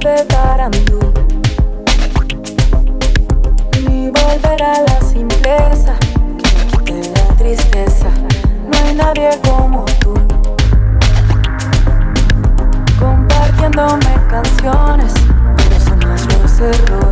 de Tarantú, ni volver a la simpleza que me quite la tristeza. No hay nadie como tú, compartiéndome canciones, pero son más los errores.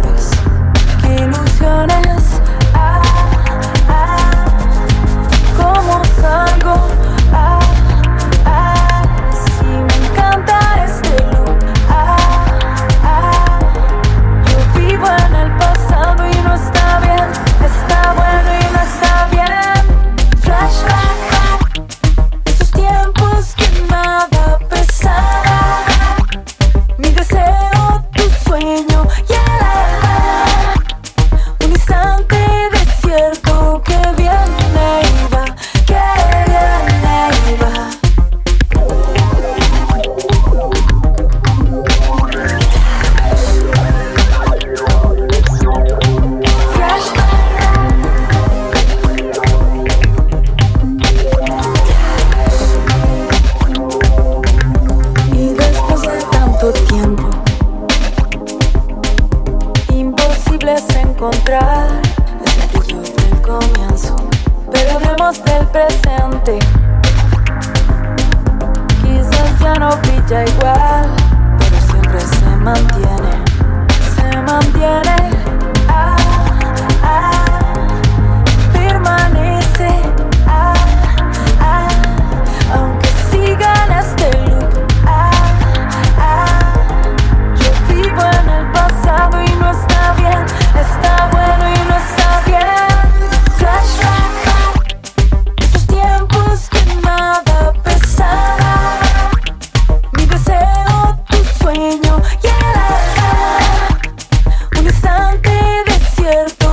presente. Quizás ya no pilla igual, pero siempre se mantiene, se mantiene. semejante desierto.